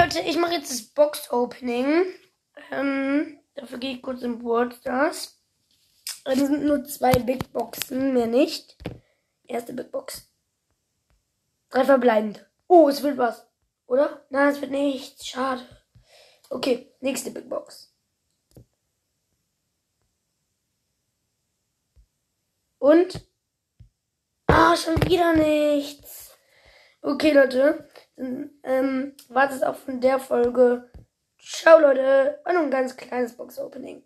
Leute, ich mache jetzt das Box-Opening. Ähm, dafür gehe ich kurz in Worldstars. Es sind nur zwei Big Boxen, mehr nicht. Erste Big Box. Drei verbleibend. Oh, es wird was. Oder? Nein, es wird nichts. Schade. Okay, nächste Big Box. Und? Ah, schon wieder nichts. Okay, Leute. Dann ähm, war es auch von der Folge. Ciao, Leute. Und ein ganz kleines Box-Opening.